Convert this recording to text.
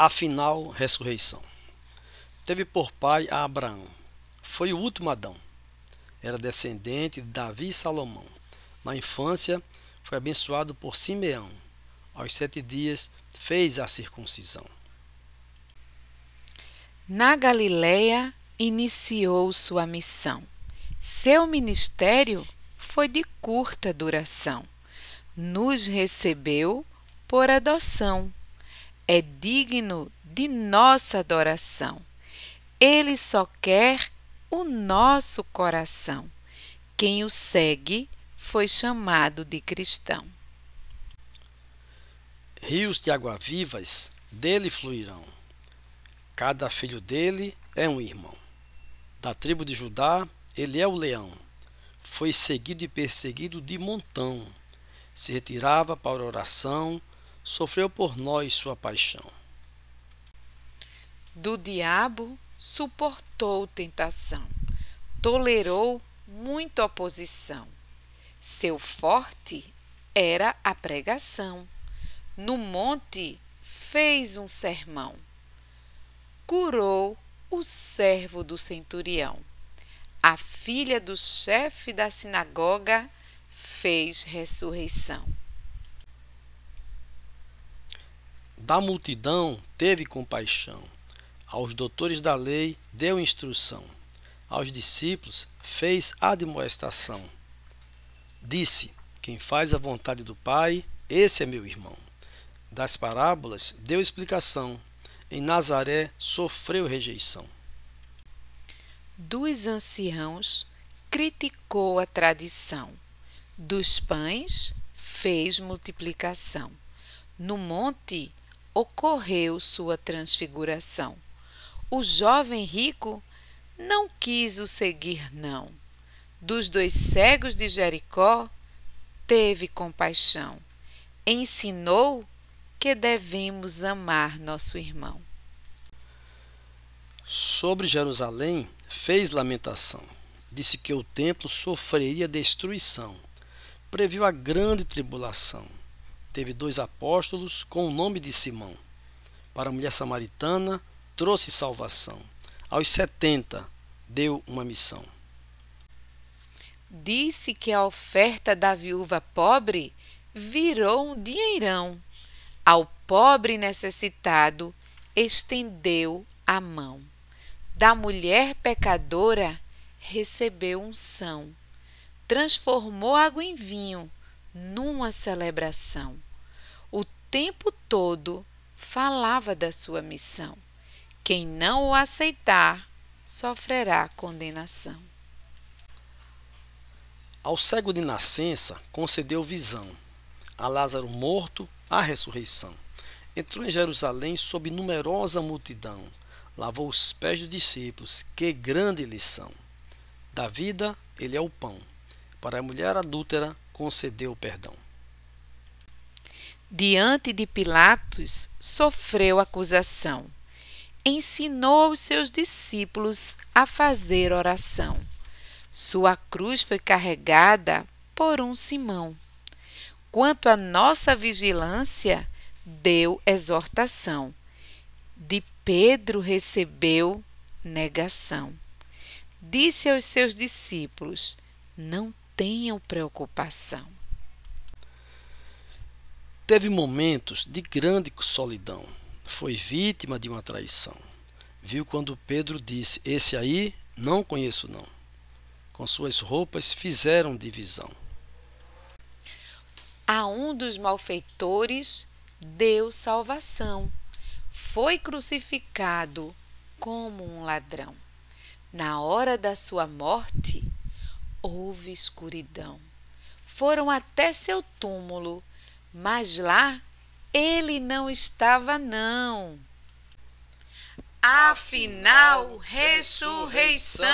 A final ressurreição. Teve por pai a Abraão. Foi o último Adão. Era descendente de Davi e Salomão. Na infância, foi abençoado por Simeão. Aos sete dias, fez a circuncisão. Na Galiléia, iniciou sua missão. Seu ministério foi de curta duração. Nos recebeu por adoção é digno de nossa adoração. Ele só quer o nosso coração. Quem o segue foi chamado de cristão. Rios de água vivas dele fluirão. Cada filho dele é um irmão. Da tribo de Judá, ele é o leão. Foi seguido e perseguido de montão. Se retirava para oração sofreu por nós sua paixão. Do diabo suportou tentação, tolerou muita oposição. Seu forte era a pregação. No monte fez um sermão. Curou o servo do centurião. A filha do chefe da sinagoga fez ressurreição. Da multidão teve compaixão, aos doutores da lei deu instrução, aos discípulos fez admoestação. Disse: Quem faz a vontade do Pai, esse é meu irmão. Das parábolas deu explicação. Em Nazaré sofreu rejeição. Dos anciãos criticou a tradição. Dos pães fez multiplicação. No monte ocorreu sua transfiguração. O jovem rico não quis o seguir, não. Dos dois cegos de Jericó, teve compaixão. Ensinou que devemos amar nosso irmão. Sobre Jerusalém fez lamentação. Disse que o templo sofreria destruição. Previu a grande tribulação teve dois apóstolos com o nome de Simão. Para a mulher samaritana, trouxe salvação. Aos setenta, deu uma missão. Disse que a oferta da viúva pobre virou um dinheirão. Ao pobre necessitado, estendeu a mão. Da mulher pecadora, recebeu unção. Transformou água em vinho numa celebração tempo todo falava da sua missão. Quem não o aceitar sofrerá condenação. Ao cego de nascença concedeu visão, a Lázaro morto a ressurreição. Entrou em Jerusalém sob numerosa multidão, lavou os pés dos discípulos, que grande lição. Da vida ele é o pão, para a mulher adúltera concedeu perdão diante de Pilatos, sofreu acusação. Ensinou aos seus discípulos a fazer oração. Sua cruz foi carregada por um Simão. Quanto à nossa vigilância, deu exortação. De Pedro recebeu negação. Disse aos seus discípulos: Não tenham preocupação. Teve momentos de grande solidão. Foi vítima de uma traição. Viu quando Pedro disse: Esse aí não conheço, não. Com suas roupas fizeram divisão. A um dos malfeitores deu salvação. Foi crucificado como um ladrão. Na hora da sua morte, houve escuridão. Foram até seu túmulo mas lá ele não estava, não. Afinal, ressurreição.